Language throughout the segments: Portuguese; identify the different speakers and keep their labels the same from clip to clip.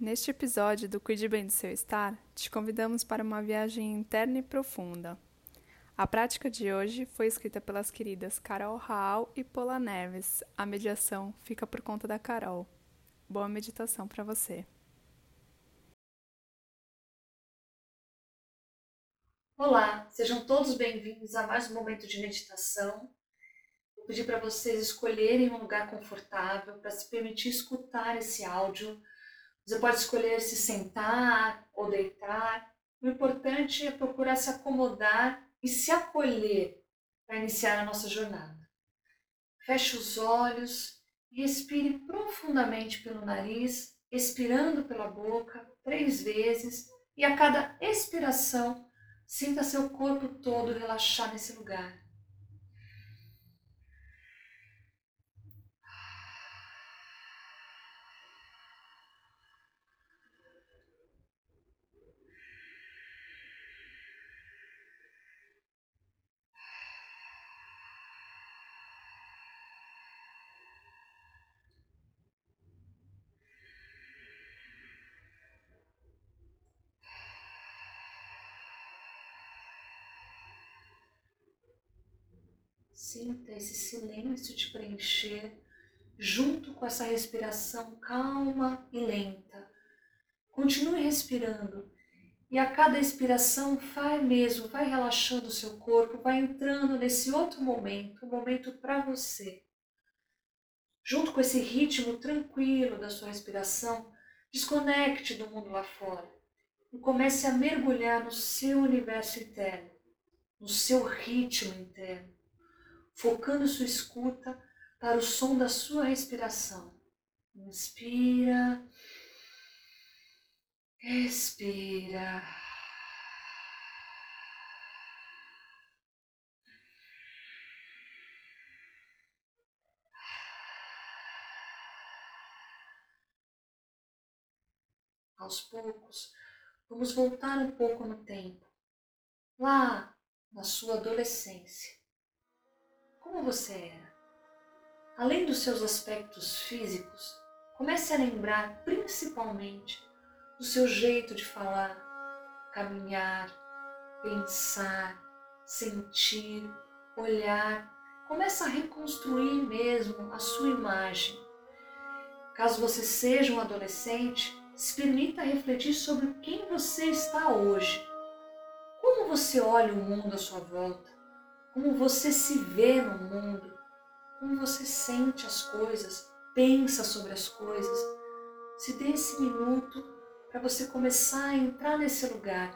Speaker 1: Neste episódio do Cuide Bem do Seu Estar, te convidamos para uma viagem interna e profunda. A prática de hoje foi escrita pelas queridas Carol Raal e Paula Neves. A mediação fica por conta da Carol. Boa meditação para você.
Speaker 2: Olá, sejam todos bem-vindos a mais um momento de meditação. Vou pedir para vocês escolherem um lugar confortável para se permitir escutar esse áudio você pode escolher se sentar ou deitar. O importante é procurar se acomodar e se acolher para iniciar a nossa jornada. Feche os olhos e respire profundamente pelo nariz, expirando pela boca três vezes e a cada expiração sinta seu corpo todo relaxar nesse lugar. Sinta esse silêncio te preencher junto com essa respiração calma e lenta. Continue respirando e a cada expiração vai mesmo, vai relaxando o seu corpo, vai entrando nesse outro momento, um momento para você. Junto com esse ritmo tranquilo da sua respiração, desconecte do mundo lá fora e comece a mergulhar no seu universo interno, no seu ritmo interno focando sua escuta para o som da sua respiração. Inspira, expira. Aos poucos, vamos voltar um pouco no tempo, lá na sua adolescência como você era. Além dos seus aspectos físicos, comece a lembrar principalmente do seu jeito de falar, caminhar, pensar, sentir, olhar. Comece a reconstruir mesmo a sua imagem. Caso você seja um adolescente, se permita refletir sobre quem você está hoje. Como você olha o mundo à sua volta? Como você se vê no mundo, como você sente as coisas, pensa sobre as coisas. Se dê esse minuto para você começar a entrar nesse lugar,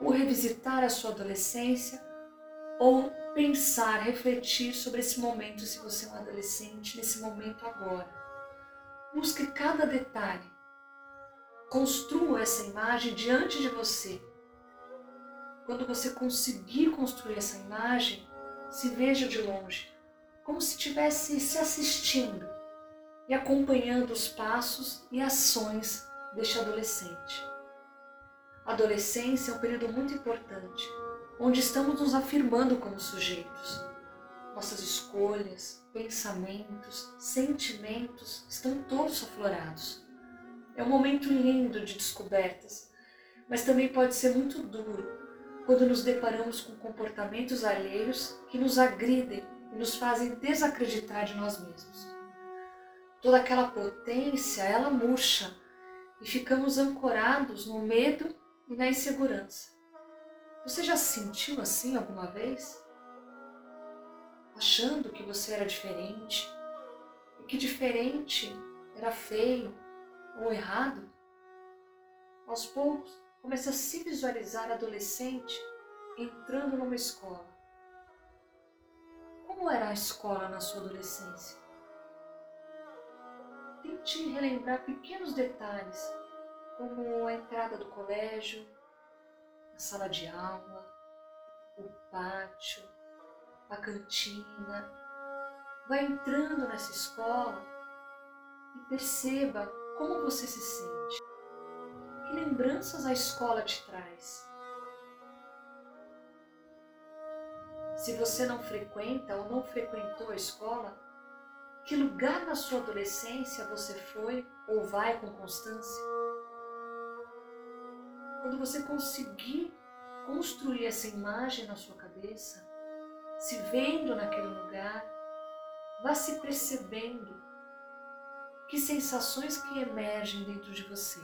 Speaker 2: ou revisitar a sua adolescência, ou pensar, refletir sobre esse momento, se você é um adolescente, nesse momento agora. Busque cada detalhe. Construa essa imagem diante de você. Quando você conseguir construir essa imagem, se veja de longe, como se estivesse se assistindo e acompanhando os passos e ações deste adolescente. A adolescência é um período muito importante, onde estamos nos afirmando como sujeitos. Nossas escolhas, pensamentos, sentimentos estão todos aflorados. É um momento lindo de descobertas, mas também pode ser muito duro quando nos deparamos com comportamentos alheios que nos agridem e nos fazem desacreditar de nós mesmos. Toda aquela potência, ela murcha e ficamos ancorados no medo e na insegurança. Você já se sentiu assim alguma vez? Achando que você era diferente e que diferente era feio ou errado? Aos poucos, Comece a se visualizar adolescente entrando numa escola. Como era a escola na sua adolescência? Tente relembrar pequenos detalhes como a entrada do colégio, a sala de aula, o pátio, a cantina. Vá entrando nessa escola e perceba como você se sente. Que lembranças a escola te traz? Se você não frequenta ou não frequentou a escola, que lugar na sua adolescência você foi ou vai com constância? Quando você conseguir construir essa imagem na sua cabeça, se vendo naquele lugar, vá se percebendo que sensações que emergem dentro de você.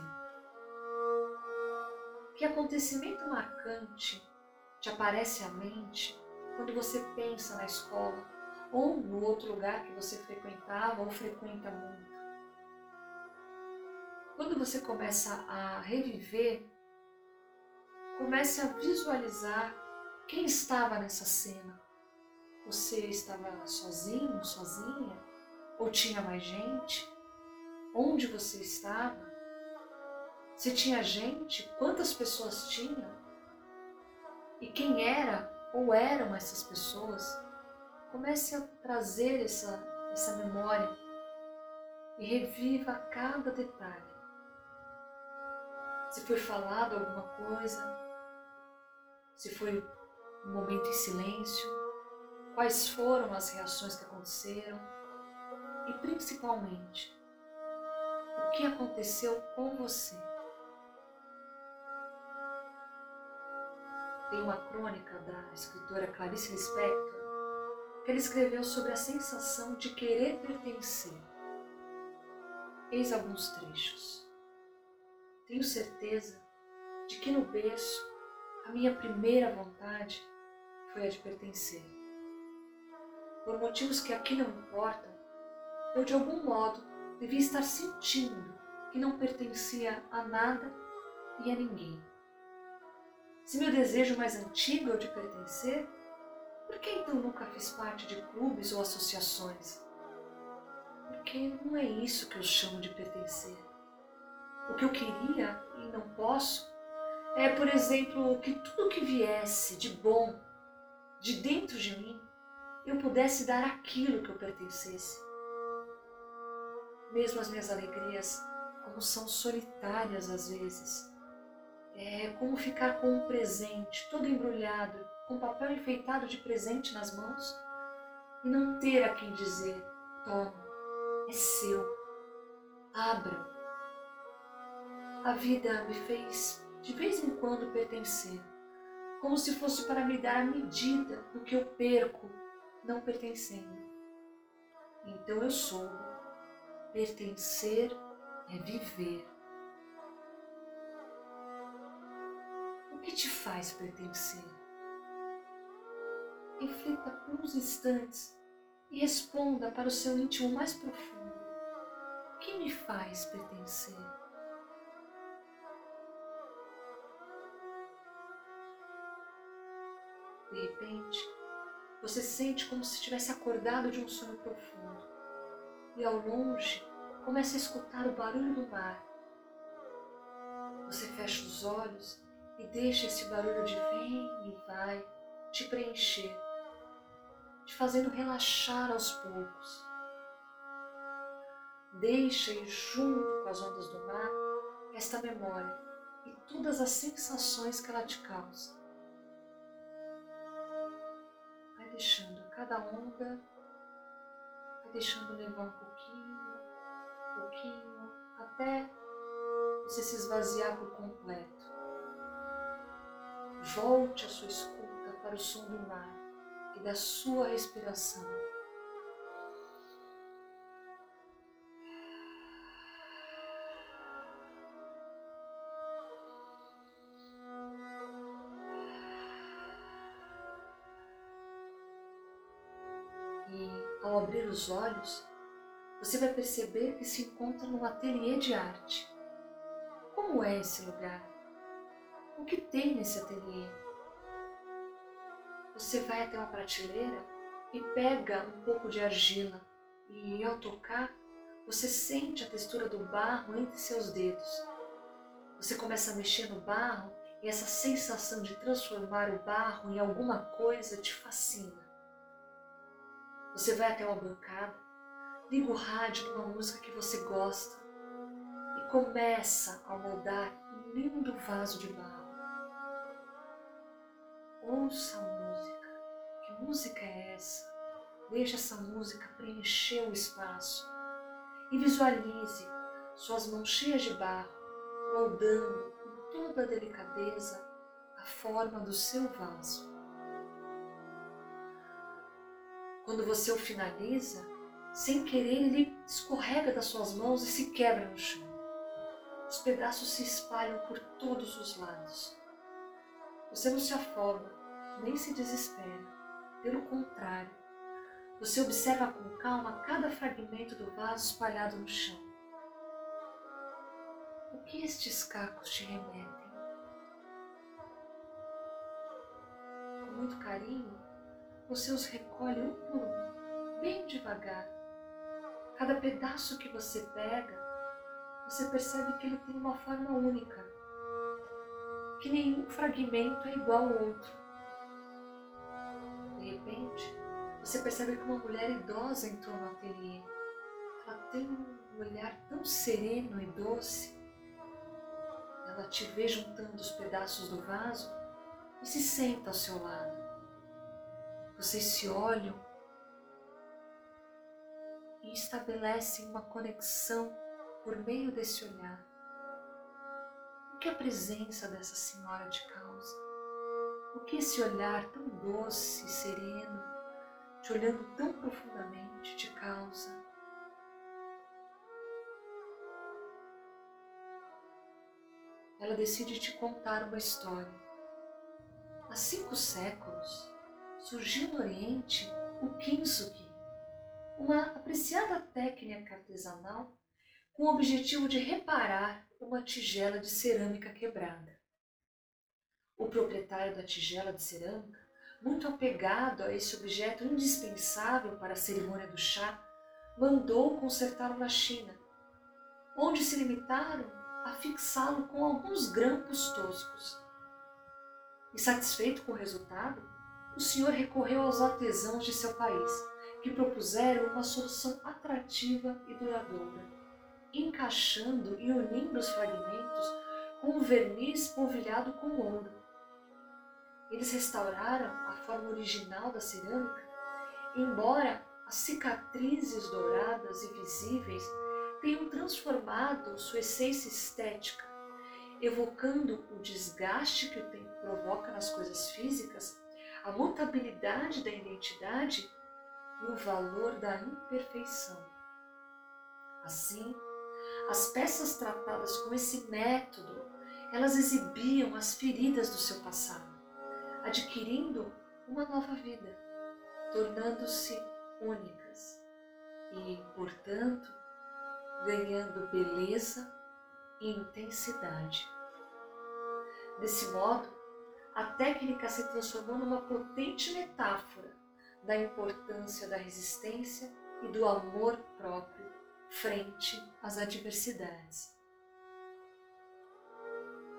Speaker 2: Que acontecimento marcante te aparece à mente quando você pensa na escola ou no outro lugar que você frequentava ou frequenta muito. Quando você começa a reviver, comece a visualizar quem estava nessa cena. Você estava sozinho, sozinha? Ou tinha mais gente? Onde você estava? Se tinha gente, quantas pessoas tinham? E quem era ou eram essas pessoas? Comece a trazer essa, essa memória e reviva cada detalhe. Se foi falado alguma coisa, se foi um momento em silêncio, quais foram as reações que aconteceram e principalmente o que aconteceu com você. Tem uma crônica da escritora Clarice Lispector que ele escreveu sobre a sensação de querer pertencer. Eis alguns trechos. Tenho certeza de que no berço a minha primeira vontade foi a de pertencer. Por motivos que aqui não importam, eu de algum modo devia estar sentindo que não pertencia a nada e a ninguém. Se meu desejo mais antigo é o de pertencer, por que então nunca fiz parte de clubes ou associações? Porque não é isso que eu chamo de pertencer. O que eu queria e não posso é, por exemplo, que tudo que viesse de bom de dentro de mim, eu pudesse dar aquilo que eu pertencesse. Mesmo as minhas alegrias, como são solitárias às vezes, é como ficar com um presente todo embrulhado com papel enfeitado de presente nas mãos e não ter a quem dizer: toma, é seu, abra. A vida me fez de vez em quando pertencer, como se fosse para me dar a medida do que eu perco não pertencendo. Então eu soube, pertencer é viver. Faz pertencer? reflita por uns instantes e responda para o seu íntimo mais profundo: O que me faz pertencer? De repente, você sente como se tivesse acordado de um sono profundo e ao longe começa a escutar o barulho do mar. Você fecha os olhos e deixa esse barulho de vem e vai te preencher te fazendo relaxar aos poucos. Deixa ir junto com as ondas do mar esta memória e todas as sensações que ela te causa. Vai deixando cada onda, vai deixando levar um pouquinho, um pouquinho, até você se esvaziar por completo. Volte a sua escuta para o som do mar e da sua respiração. E ao abrir os olhos, você vai perceber que se encontra num ateliê de arte. Como é esse lugar? Que tem nesse ateliê? você vai até uma prateleira e pega um pouco de argila e ao tocar você sente a textura do barro entre seus dedos. Você começa a mexer no barro e essa sensação de transformar o barro em alguma coisa te fascina. Você vai até uma bancada, liga o rádio numa música que você gosta e começa a moldar um lindo vaso de barro. Ouça a música. Que música é essa? Deixe essa música preencher o espaço e visualize suas mãos cheias de barro, moldando com toda a delicadeza a forma do seu vaso. Quando você o finaliza, sem querer ele escorrega das suas mãos e se quebra no chão. Os pedaços se espalham por todos os lados. Você não se afoga, nem se desespera. Pelo contrário, você observa com calma cada fragmento do vaso espalhado no chão. O que estes cacos te remetem? Com muito carinho, você os recolhe um por um, bem devagar. Cada pedaço que você pega, você percebe que ele tem uma forma única, que nenhum fragmento é igual ao outro. De repente, você percebe que uma mulher idosa entrou no ateliê. Ela tem um olhar tão sereno e doce. Ela te vê juntando os pedaços do vaso e se senta ao seu lado. Vocês se olham e estabelecem uma conexão por meio desse olhar. O que a presença dessa senhora te causa? O que esse olhar tão doce e sereno te olhando tão profundamente, te causa. Ela decide te contar uma história. Há cinco séculos surgiu no Oriente o kintsugi, uma apreciada técnica artesanal com o objetivo de reparar uma tigela de cerâmica quebrada. O proprietário da tigela de cerâmica muito apegado a esse objeto indispensável para a cerimônia do chá, mandou consertá-lo na China, onde se limitaram a fixá-lo com alguns grampos toscos. Insatisfeito com o resultado, o senhor recorreu aos artesãos de seu país, que propuseram uma solução atrativa e duradoura, encaixando e unindo os fragmentos com um verniz polvilhado com ouro eles restauraram a forma original da cerâmica, embora as cicatrizes douradas e visíveis tenham transformado sua essência estética, evocando o desgaste que o tempo provoca nas coisas físicas, a mutabilidade da identidade e o valor da imperfeição. Assim, as peças tratadas com esse método, elas exibiam as feridas do seu passado adquirindo uma nova vida, tornando-se únicas e, portanto, ganhando beleza e intensidade. Desse modo, a técnica se transformou numa potente metáfora da importância da resistência e do amor próprio frente às adversidades.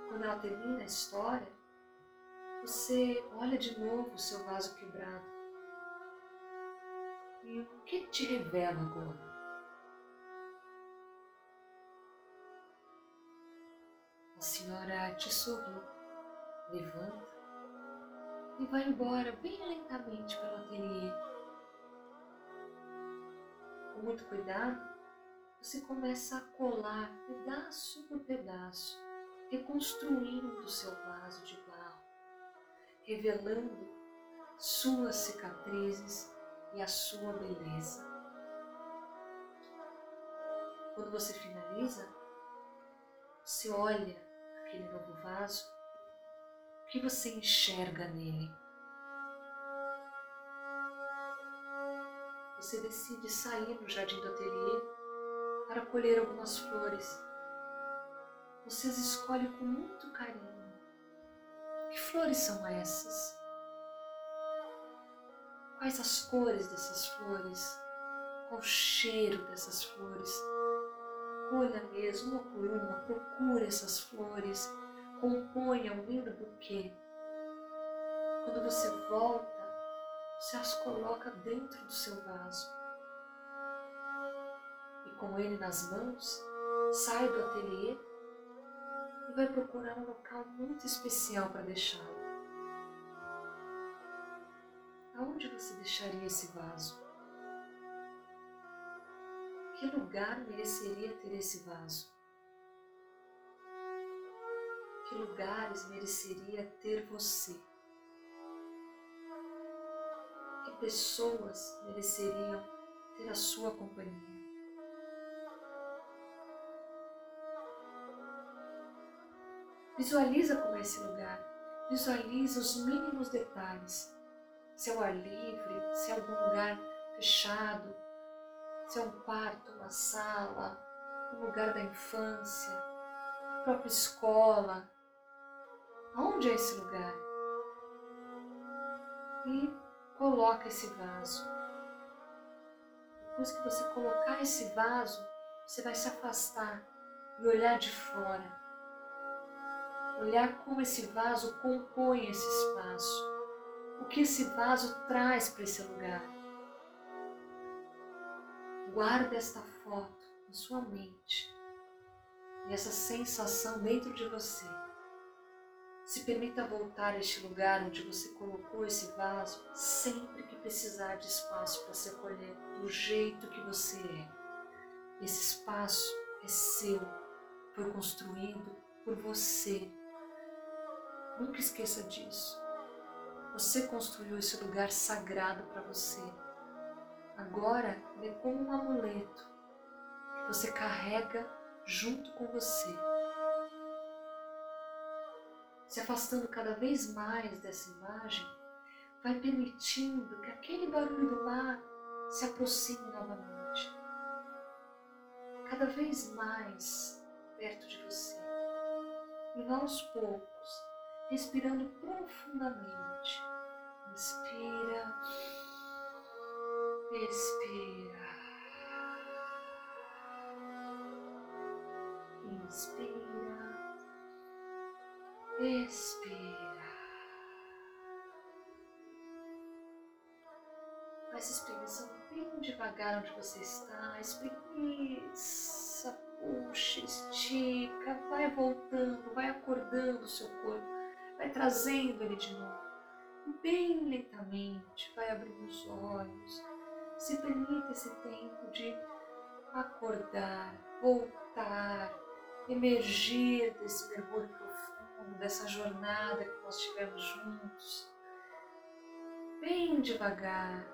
Speaker 2: Quando ela termina a história, você olha de novo o seu vaso quebrado. E o que te revela agora? A senhora te sorri, levanta e vai embora bem lentamente pelo ateliê. Com muito cuidado, você começa a colar pedaço por pedaço, reconstruindo o seu vaso de revelando suas cicatrizes e a sua beleza. Quando você finaliza, você olha aquele novo vaso, o que você enxerga nele? Você decide sair no jardim do ateliê para colher algumas flores. Vocês escolhem com muito carinho que flores são essas? Quais as cores dessas flores? Qual o cheiro dessas flores? Olha mesmo, uma por uma, procura essas flores compõem um lindo buquê. Quando você volta, você as coloca dentro do seu vaso. E com ele nas mãos, sai do ateliê e vai procurar um local muito especial para deixá-lo. Aonde você deixaria esse vaso? Que lugar mereceria ter esse vaso? Que lugares mereceria ter você? Que pessoas mereceriam ter a sua companhia? Visualiza como é esse lugar. Visualiza os mínimos detalhes. Se é o ar livre, se é algum lugar fechado, se é um quarto, uma sala, um lugar da infância, a própria escola. Aonde é esse lugar? E coloca esse vaso. Depois que você colocar esse vaso, você vai se afastar e olhar de fora. Olhar como esse vaso compõe esse espaço. O que esse vaso traz para esse lugar. Guarde esta foto na sua mente e essa sensação dentro de você. Se permita voltar a este lugar onde você colocou esse vaso sempre que precisar de espaço para se acolher do jeito que você é. Esse espaço é seu, foi construído por você. Nunca esqueça disso. Você construiu esse lugar sagrado para você Agora é como um amuleto que você carrega junto com você. Se afastando cada vez mais dessa imagem, vai permitindo que aquele barulho do mar se aproxime novamente. Cada vez mais perto de você. E vá aos poucos, respirando profundamente. Inspira. Expira. Inspira. Expira. Se espreguiçando bem devagar onde você está. Espreguiça, puxa, estica, vai voltando, vai acordando o seu corpo, vai trazendo ele de novo. Bem lentamente, vai abrindo os olhos se permite esse tempo de acordar, voltar, emergir desse mergulho profundo, dessa jornada que nós tivemos juntos. Bem devagar,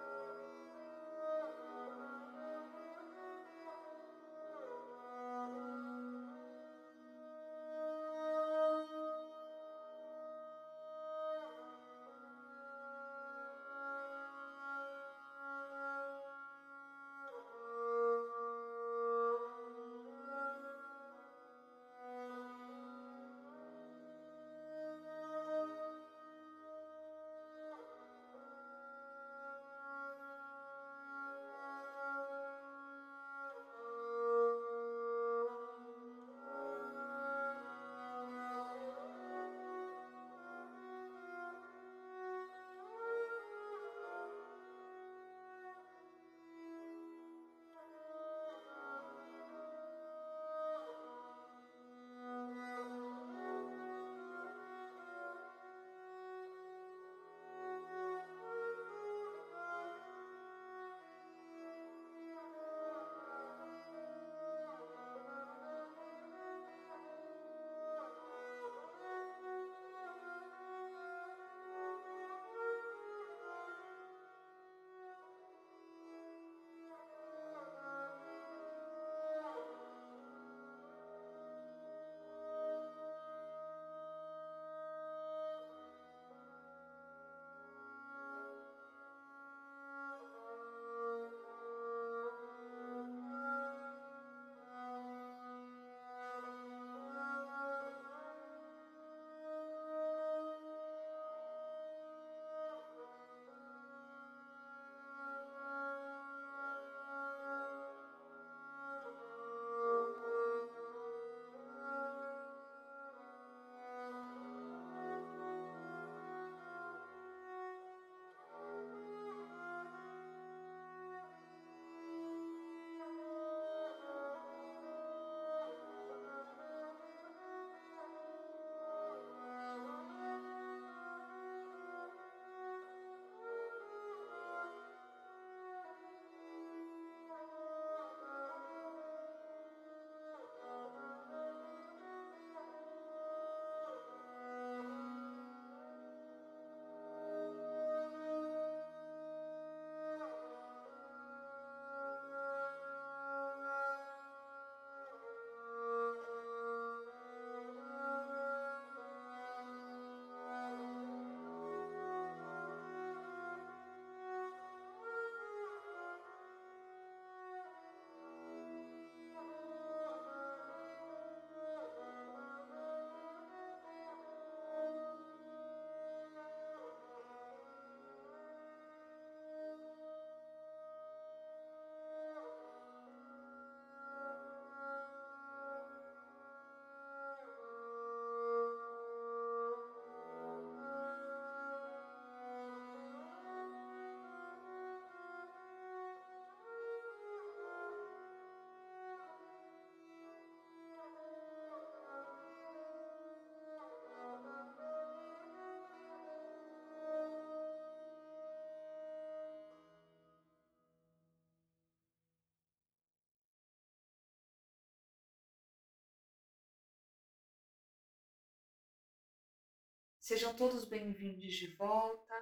Speaker 2: Sejam todos bem-vindos de volta.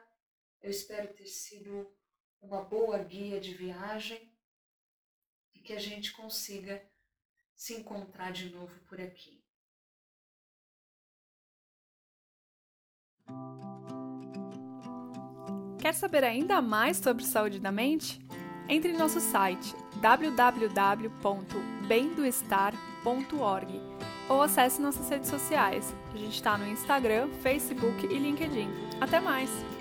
Speaker 2: Eu espero ter sido uma boa guia de viagem e que a gente consiga se encontrar de novo por aqui.
Speaker 1: Quer saber ainda mais sobre saúde da mente? Entre em nosso site www.bendoestar.org ou acesse nossas redes sociais. A gente está no Instagram, Facebook e LinkedIn. Até mais!